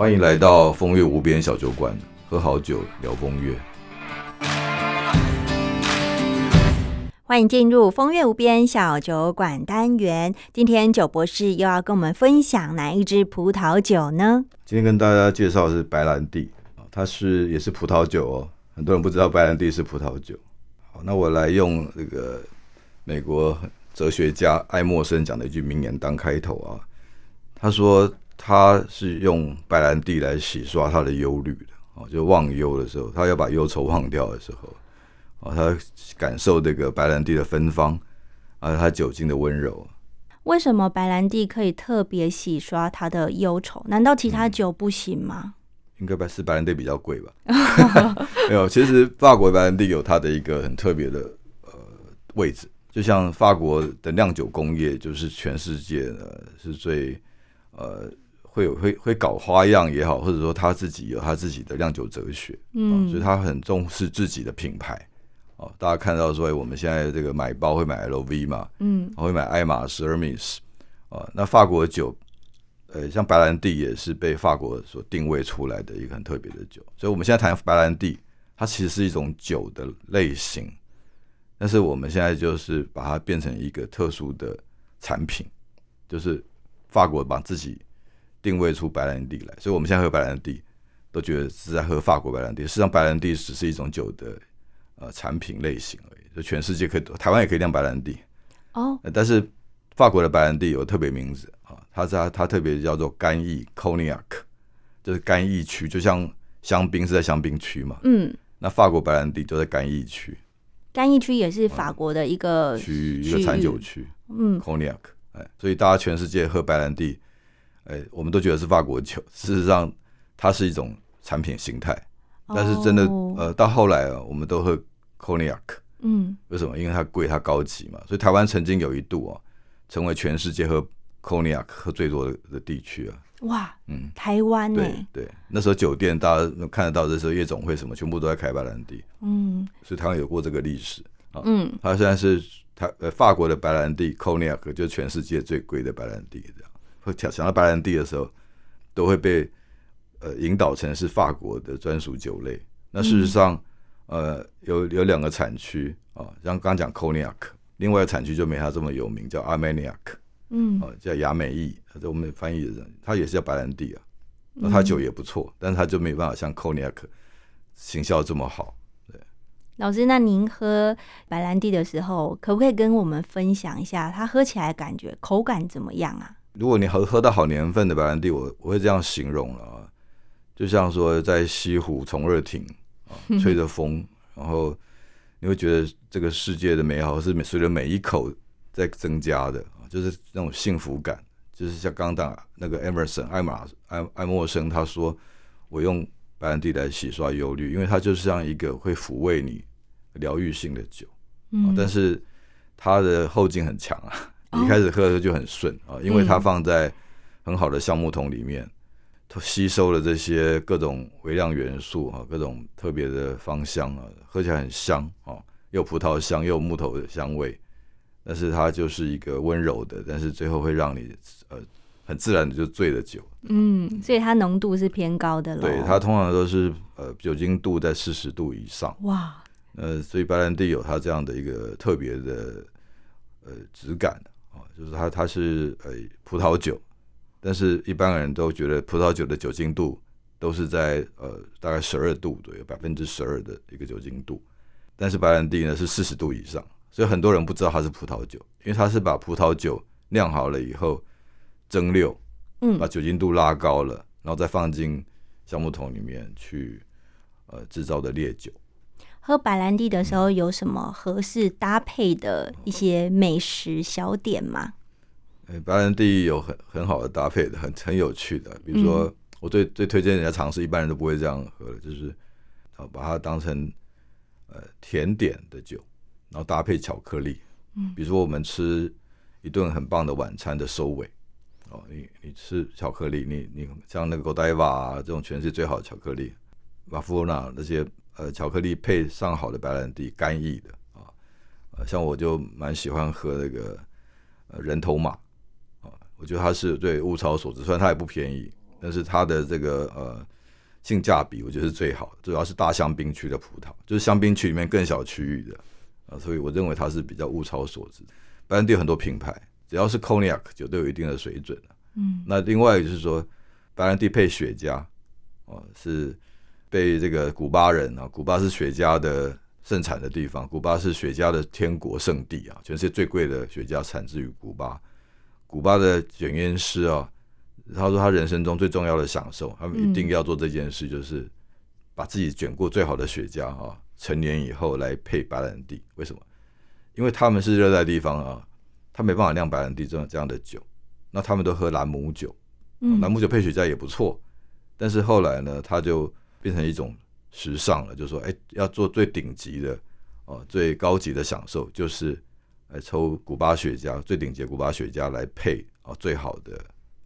欢迎来到风月无边小酒馆，喝好酒聊风月。欢迎进入风月无边小酒馆单元。今天酒博士又要跟我们分享哪一支葡萄酒呢？今天跟大家介绍的是白兰地啊，它是也是葡萄酒哦。很多人不知道白兰地是葡萄酒。好，那我来用这个美国哲学家爱默生讲的一句名言当开头啊。他说他是用白兰地来洗刷他的忧虑的哦，就忘忧的时候，他要把忧愁忘掉的时候。哦，他感受这个白兰地的芬芳，还有它酒精的温柔。为什么白兰地可以特别洗刷他的忧愁？难道其他酒不行吗？应该是白兰地比较贵吧？没有，其实法国白兰地有它的一个很特别的呃位置，就像法国的酿酒工业，就是全世界呢是最呃会有会会搞花样也好，或者说他自己有他自己的酿酒哲学，嗯，所以他很重视自己的品牌。哦，大家看到说，我们现在这个买包会买 LV 嘛，嗯，会买爱马仕 Hermes，哦，那法国酒，呃，像白兰地也是被法国所定位出来的一个很特别的酒，所以我们现在谈白兰地，它其实是一种酒的类型，但是我们现在就是把它变成一个特殊的产品，就是法国把自己定位出白兰地来，所以我们现在喝白兰地都觉得是在喝法国白兰地，实际上白兰地只是一种酒的。呃，产品类型而已，就全世界可以，台湾也可以酿白兰地哦。但是法国的白兰地有特别名字啊，它在它特别叫做干邑 （Cognac），就是干邑区，就像香槟是在香槟区嘛。嗯，那法国白兰地就在干邑区。干邑区也是法国的一个区一个产酒区。嗯，Cognac，哎，所以大家全世界喝白兰地，哎，我们都觉得是法国酒，事实上它是一种产品形态。但是真的，呃，到后来啊，我们都喝。Cognac，嗯，为什么？因为它贵，它高级嘛。所以台湾曾经有一度啊，成为全世界喝 Cognac 喝最多的的地区啊。哇，嗯，台湾呢？对，那时候酒店大家能看得到，的时候夜总会什么，全部都在开白兰地。嗯，所以台湾有过这个历史啊。嗯，它现在是台呃法国的白兰地 Cognac，就是全世界最贵的白兰地。这样，会想到白兰地的时候，都会被呃引导成是法国的专属酒类。那事实上。呃，有有两个产区啊，像刚刚讲 Cognac，另外产区就没它这么有名，叫 Armagnac，嗯，哦，叫亚美意，这我们翻译的人，它也是叫白兰地啊，那它酒也不错，但是它就没办法像 Cognac 形象这么好。对，老师，那您喝白兰地的时候，可不可以跟我们分享一下，它喝起来感觉口感怎么样啊？如果你喝喝到好年份的白兰地，我我会这样形容了啊，就像说在西湖从热亭啊。吹着风，然后你会觉得这个世界的美好是随着每一口在增加的就是那种幸福感，就是像刚刚那个 Emerson 艾玛艾艾默生他说，我用白兰地来洗刷忧虑，因为它就是像一个会抚慰你疗愈性的酒，嗯，但是它的后劲很强啊，一开始喝的时候就很顺啊，因为它放在很好的橡木桶里面。它吸收了这些各种微量元素啊，各种特别的芳香啊，喝起来很香啊，又葡萄香又木头的香味，但是它就是一个温柔的，但是最后会让你呃很自然的就醉了酒。嗯，所以它浓度是偏高的了。对，它通常都是呃酒精度在四十度以上。哇，呃，所以白兰地有它这样的一个特别的呃质感啊，就是它它是呃葡萄酒。但是，一般人都觉得葡萄酒的酒精度都是在呃大概十二度左右，百分之十二的一个酒精度。但是白兰地呢是四十度以上，所以很多人不知道它是葡萄酒，因为它是把葡萄酒酿好了以后蒸馏，嗯，把酒精度拉高了，然后再放进橡木桶里面去呃制造的烈酒。喝白兰地的时候有什么合适搭配的一些美食小点吗？白兰地有很很好的搭配的，很很有趣的。比如说，我最最推荐人家尝试，一般人都不会这样喝的，就是啊，把它当成呃甜点的酒，然后搭配巧克力。嗯，比如说我们吃一顿很棒的晚餐的收尾，哦，你你吃巧克力，你你像那个 Godiva 啊这种全世界最好的巧克力，瓦夫纳那些呃巧克力配上好的白兰地，干邑的啊，呃，像我就蛮喜欢喝那个呃人头马啊。我觉得它是对物超所值，虽然它也不便宜，但是它的这个呃性价比，我觉得是最好的，主要是大香槟区的葡萄，就是香槟区里面更小区域的啊，所以我认为它是比较物超所值。白兰地有很多品牌，只要是 Cognac 就都有一定的水准嗯，那另外就是说，白兰地配雪茄，哦，是被这个古巴人啊，古巴是雪茄的盛产的地方，古巴是雪茄的天国圣地啊，全世界最贵的雪茄产自于古巴。古巴的卷烟师啊，他说他人生中最重要的享受，他们一定要做这件事，就是把自己卷过最好的雪茄啊，成年以后来配白兰地。为什么？因为他们是热带地方啊，他没办法酿白兰地这种这样的酒，那他们都喝兰姆酒。嗯兰姆酒配雪茄也不错，但是后来呢，他就变成一种时尚了，就是说，哎，要做最顶级的哦，最高级的享受，就是来抽古巴雪茄，最顶级古巴雪茄来配哦最好的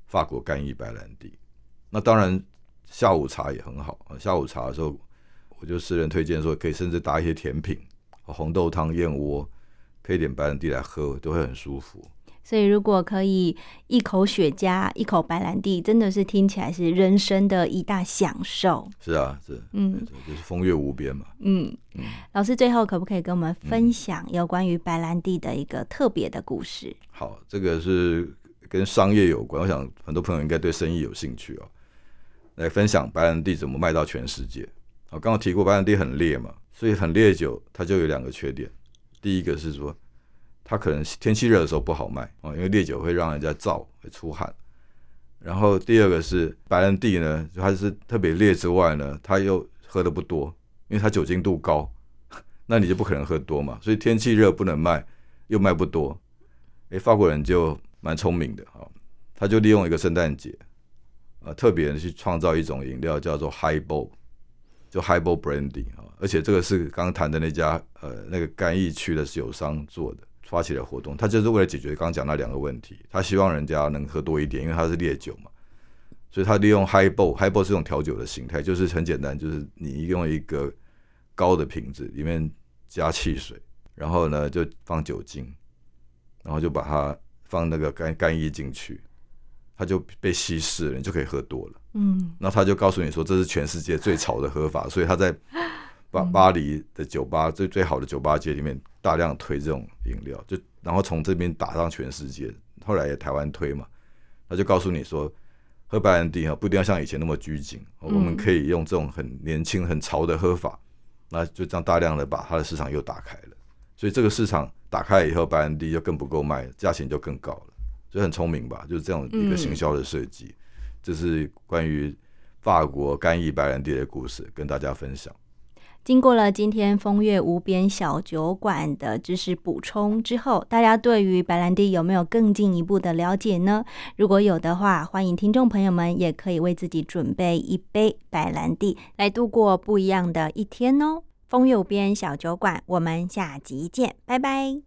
法国干邑白兰地。那当然，下午茶也很好啊。下午茶的时候，我就私人推荐说，可以甚至搭一些甜品，红豆汤、燕窝，配点白兰地来喝，都会很舒服。所以如果可以一口雪茄，一口白兰地，真的是听起来是人生的一大享受。是啊，是，嗯就是风月无边嘛。嗯，老师最后可不可以跟我们分享有关于白兰地的一个特别的故事？好，这个是跟商业有关，我想很多朋友应该对生意有兴趣哦。来分享白兰地怎么卖到全世界。我，刚刚提过白兰地很烈嘛，所以很烈酒它就有两个缺点。第一个是说，它可能天气热的时候不好卖啊，因为烈酒会让人家燥，会出汗。然后第二个是白兰地呢，它是特别烈之外呢，它又喝的不多，因为它酒精度高，那你就不可能喝多嘛。所以天气热不能卖，又卖不多。诶，法国人就蛮聪明的啊，他就利用一个圣诞节，呃，特别去创造一种饮料叫做 Highball，就 Highball Brandy 啊，而且这个是刚谈的那家呃那个干邑区的酒商做的，发起的活动，他就是为了解决刚刚讲那两个问题，他希望人家能喝多一点，因为他是烈酒嘛，所以他利用 Highball，Highball 是一种调酒的形态，就是很简单，就是你用一个高的瓶子里面加汽水，然后呢就放酒精。然后就把它放那个干干衣进去，它就被稀释了，你就可以喝多了。嗯那他就告诉你说，这是全世界最潮的喝法，所以他在巴巴黎的酒吧最最好的酒吧街里面大量推这种饮料，就然后从这边打上全世界。后来也台湾推嘛，他就告诉你说，喝白兰地哈不一定要像以前那么拘谨，我们可以用这种很年轻很潮的喝法，那就这样大量的把它的市场又打开了。所以这个市场打开以后，白兰地就更不够卖，价钱就更高了，所以很聪明吧？就是这样一个行销的设计。这是关于法国干邑白兰地的故事，跟大家分享。经过了今天风月无边小酒馆的知识补充之后，大家对于白兰地有没有更进一步的了解呢？如果有的话，欢迎听众朋友们也可以为自己准备一杯白兰地，来度过不一样的一天哦。风月无边小酒馆，我们下集见，拜拜。